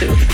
do.